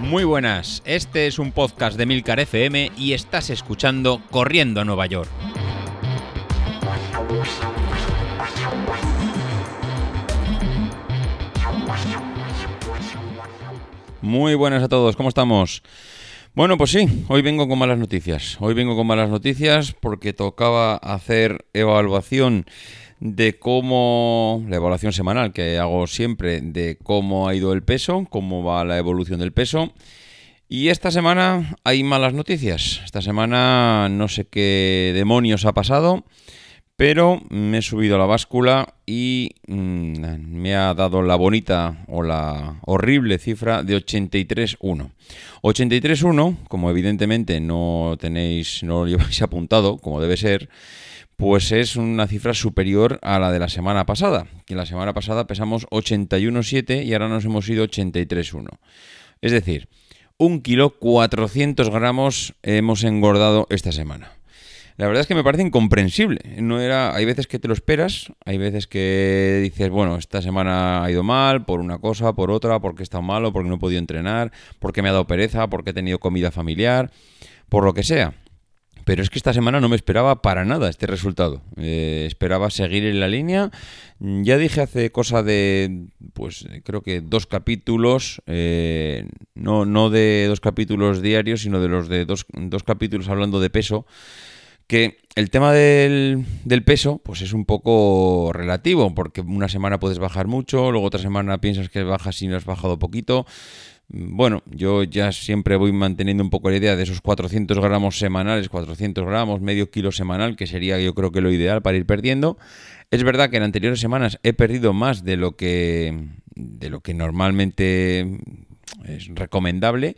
Muy buenas, este es un podcast de Milcar FM y estás escuchando Corriendo a Nueva York. Muy buenas a todos, ¿cómo estamos? Bueno, pues sí, hoy vengo con malas noticias. Hoy vengo con malas noticias porque tocaba hacer evaluación de cómo, la evaluación semanal que hago siempre, de cómo ha ido el peso, cómo va la evolución del peso. Y esta semana hay malas noticias. Esta semana no sé qué demonios ha pasado, pero me he subido a la báscula y mm, me ha dado la bonita o la horrible cifra de 83.1. 83.1, como evidentemente no tenéis, no lo lleváis apuntado, como debe ser, pues es una cifra superior a la de la semana pasada, que la semana pasada pesamos 81,7 y ahora nos hemos ido 83,1. Es decir, un kilo 400 gramos hemos engordado esta semana. La verdad es que me parece incomprensible. No era, hay veces que te lo esperas, hay veces que dices, bueno, esta semana ha ido mal por una cosa, por otra, porque he estado malo, porque no he podido entrenar, porque me ha dado pereza, porque he tenido comida familiar, por lo que sea. Pero es que esta semana no me esperaba para nada este resultado. Eh, esperaba seguir en la línea. Ya dije hace cosa de, pues creo que dos capítulos, eh, no, no de dos capítulos diarios, sino de los de dos, dos capítulos hablando de peso, que el tema del, del, peso pues es un poco relativo, porque una semana puedes bajar mucho, luego otra semana piensas que bajas y no has bajado poquito. Bueno, yo ya siempre voy manteniendo un poco la idea de esos 400 gramos semanales, 400 gramos, medio kilo semanal, que sería yo creo que lo ideal para ir perdiendo. Es verdad que en anteriores semanas he perdido más de lo que, de lo que normalmente es recomendable.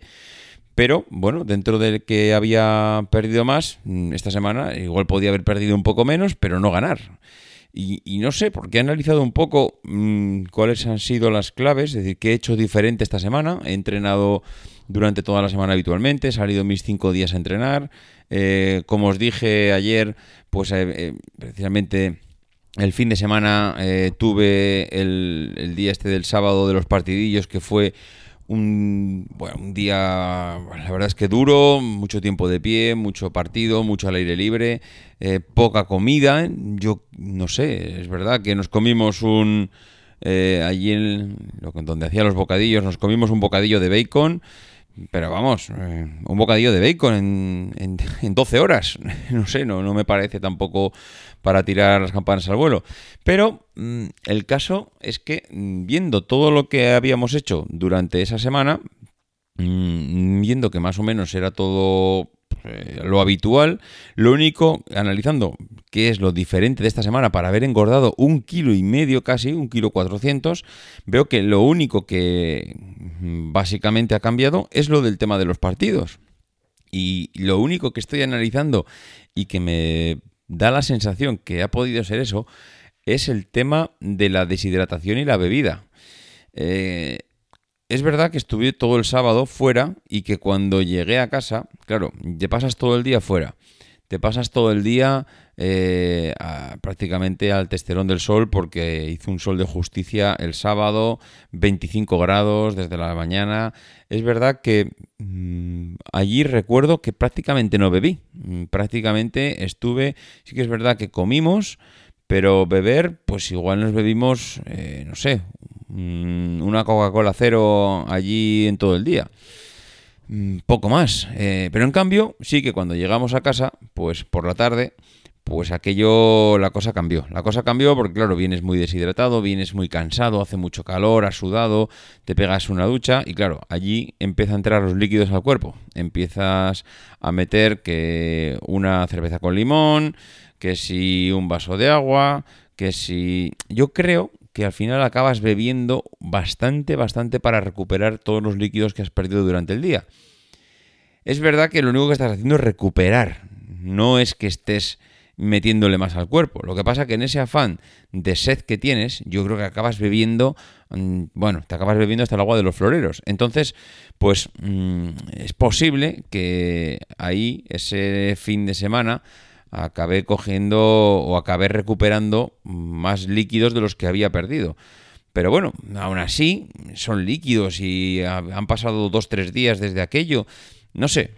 Pero bueno, dentro del que había perdido más, esta semana igual podía haber perdido un poco menos, pero no ganar. Y, no sé, porque he analizado un poco mm, cuáles han sido las claves, es decir, qué he hecho diferente esta semana. He entrenado durante toda la semana habitualmente, he salido mis cinco días a entrenar. Eh, como os dije ayer, pues eh, eh, precisamente el fin de semana tuve el, el día este del sábado de los partidillos que fue un, bueno, un día, la verdad es que duro, mucho tiempo de pie, mucho partido, mucho al aire libre, eh, poca comida. Yo no sé, es verdad que nos comimos un... Eh, allí en lo, donde hacía los bocadillos, nos comimos un bocadillo de bacon, pero vamos, eh, un bocadillo de bacon en, en, 12 horas. No sé, no, no me parece tampoco para tirar las campanas al vuelo. Pero mm, el caso es que mm, viendo todo lo que habíamos hecho durante esa semana, mm, viendo que más o menos era todo eh, lo habitual, lo único, analizando qué es lo diferente de esta semana para haber engordado un kilo y medio casi, un kilo cuatrocientos, veo que lo único que básicamente ha cambiado es lo del tema de los partidos. Y lo único que estoy analizando y que me da la sensación que ha podido ser eso, es el tema de la deshidratación y la bebida. Eh, es verdad que estuve todo el sábado fuera y que cuando llegué a casa, claro, te pasas todo el día fuera, te pasas todo el día eh, prácticamente al testerón del sol porque hizo un sol de justicia el sábado, 25 grados desde la mañana. Es verdad que mm, allí recuerdo que prácticamente no bebí, mm, prácticamente estuve, sí que es verdad que comimos, pero beber, pues igual nos bebimos, eh, no sé, mm, una Coca-Cola cero allí en todo el día. Mm, poco más. Eh, pero en cambio, sí que cuando llegamos a casa, pues por la tarde, pues aquello, la cosa cambió. La cosa cambió porque, claro, vienes muy deshidratado, vienes muy cansado, hace mucho calor, has sudado, te pegas una ducha y, claro, allí empieza a entrar los líquidos al cuerpo. Empiezas a meter que una cerveza con limón, que si un vaso de agua, que si... Yo creo que al final acabas bebiendo bastante, bastante para recuperar todos los líquidos que has perdido durante el día. Es verdad que lo único que estás haciendo es recuperar, no es que estés metiéndole más al cuerpo. Lo que pasa que en ese afán de sed que tienes, yo creo que acabas bebiendo, mm, bueno, te acabas bebiendo hasta el agua de los floreros. Entonces, pues mm, es posible que ahí, ese fin de semana, acabé cogiendo o acabé recuperando más líquidos de los que había perdido. Pero bueno, aún así, son líquidos y han pasado dos, tres días desde aquello. No sé,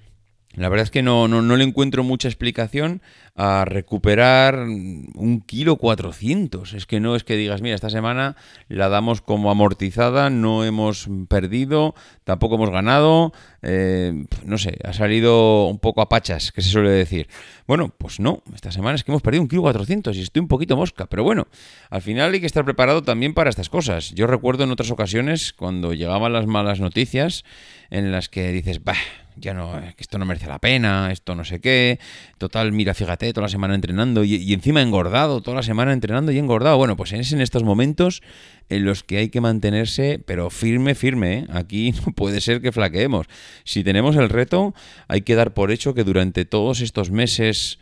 la verdad es que no, no, no, le encuentro mucha explicación a recuperar un kilo 400. Es que no es que digas, mira, esta semana la damos como amortizada, no hemos perdido, tampoco hemos ganado. Eh, no sé, ha salido un poco a pachas, que se suele decir. Bueno, pues no, esta semana es que hemos perdido un kilo 400 y estoy un poquito mosca. Pero bueno, al final hay que estar preparado también para estas cosas. Yo recuerdo en otras ocasiones cuando llegaban las malas noticias en las que dices, bah ya no, esto no merece la pena, esto no sé qué. Total, mira, fíjate, toda la semana entrenando y, encima engordado, toda la semana entrenando y engordado. Bueno, pues es en estos momentos en los que hay que mantenerse, pero firme, firme. ¿eh? Aquí no puede ser que flaqueemos. Si tenemos el reto, hay que dar por hecho que durante todos estos meses,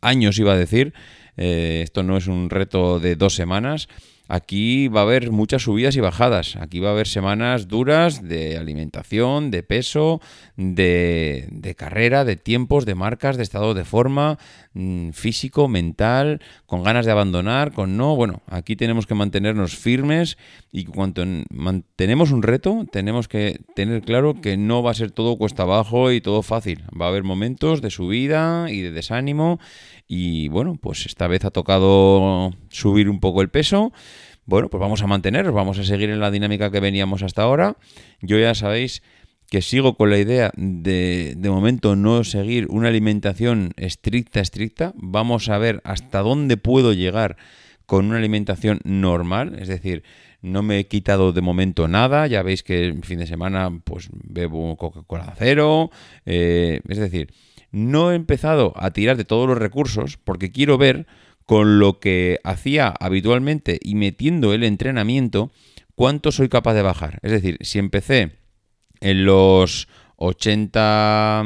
años iba a decir, eh, esto no es un reto de dos semanas, Aquí va a haber muchas subidas y bajadas. Aquí va a haber semanas duras de alimentación, de peso, de, carrera, de tiempos, de marcas, de estado de forma, mm, físico, mental, con ganas de abandonar, con no. Bueno, aquí tenemos que mantenernos firmes y cuando mantenemos un reto, tenemos que tener claro que no va a ser todo cuesta abajo y todo fácil. Va a haber momentos de subida y de desánimo y bueno, pues esta vez ha tocado subir un poco el peso. Bueno, pues vamos a mantener, vamos a seguir en la dinámica que veníamos hasta ahora. Yo ya sabéis que sigo con la idea de de momento no seguir una alimentación estricta, estricta. Vamos a ver hasta dónde puedo llegar con una alimentación normal, es decir, no me he quitado de momento nada, ya veis que el fin de semana pues bebo Coca-Cola cero, eh, es decir, no he empezado a tirar de todos los recursos porque quiero ver con lo que hacía habitualmente y metiendo el entrenamiento cuánto soy capaz de bajar. Es decir, si empecé en los 80,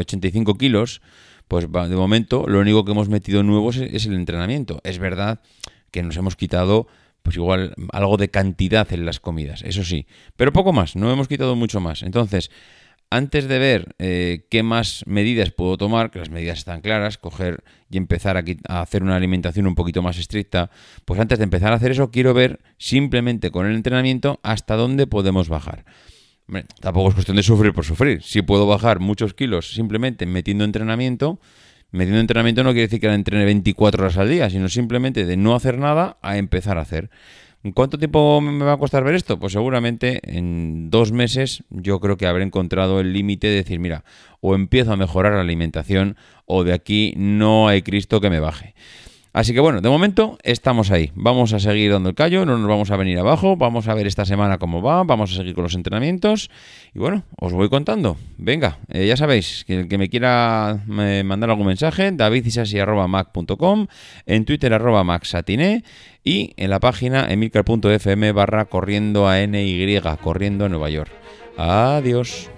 85 mm, kilos, pues de momento lo único que hemos metido nuevo es, el entrenamiento. Es verdad que nos hemos quitado pues igual algo de cantidad en las comidas, eso sí, pero poco más, no hemos quitado mucho más. Entonces, antes de ver eh, qué más medidas puedo tomar, que las medidas están claras, coger y empezar a, hacer una alimentación un poquito más estricta, pues antes de empezar a hacer eso, quiero ver simplemente con el entrenamiento hasta dónde podemos bajar. tampoco es cuestión de sufrir por sufrir. Si puedo bajar muchos kilos simplemente metiendo entrenamiento, metiendo entrenamiento no quiere decir que la entrene 24 horas al día, sino simplemente de no hacer nada a empezar a hacer. ¿Cuánto tiempo me va a costar ver esto? Pues seguramente en dos meses yo creo que habré encontrado el límite de decir, mira, o empiezo a mejorar la alimentación o de aquí no hay Cristo que me baje. Así que bueno, de momento estamos ahí. Vamos a seguir dando el callo, no nos vamos a venir abajo, vamos a ver esta semana cómo va, vamos a seguir con los entrenamientos y bueno, os voy contando. Venga, eh, ya sabéis, que el que me quiera mandar algún mensaje, davidisasi.mac.com, en Twitter arroba maxatiné y en la página emilcar.fm barra corriendo a NY, corriendo a Nueva York. Adiós.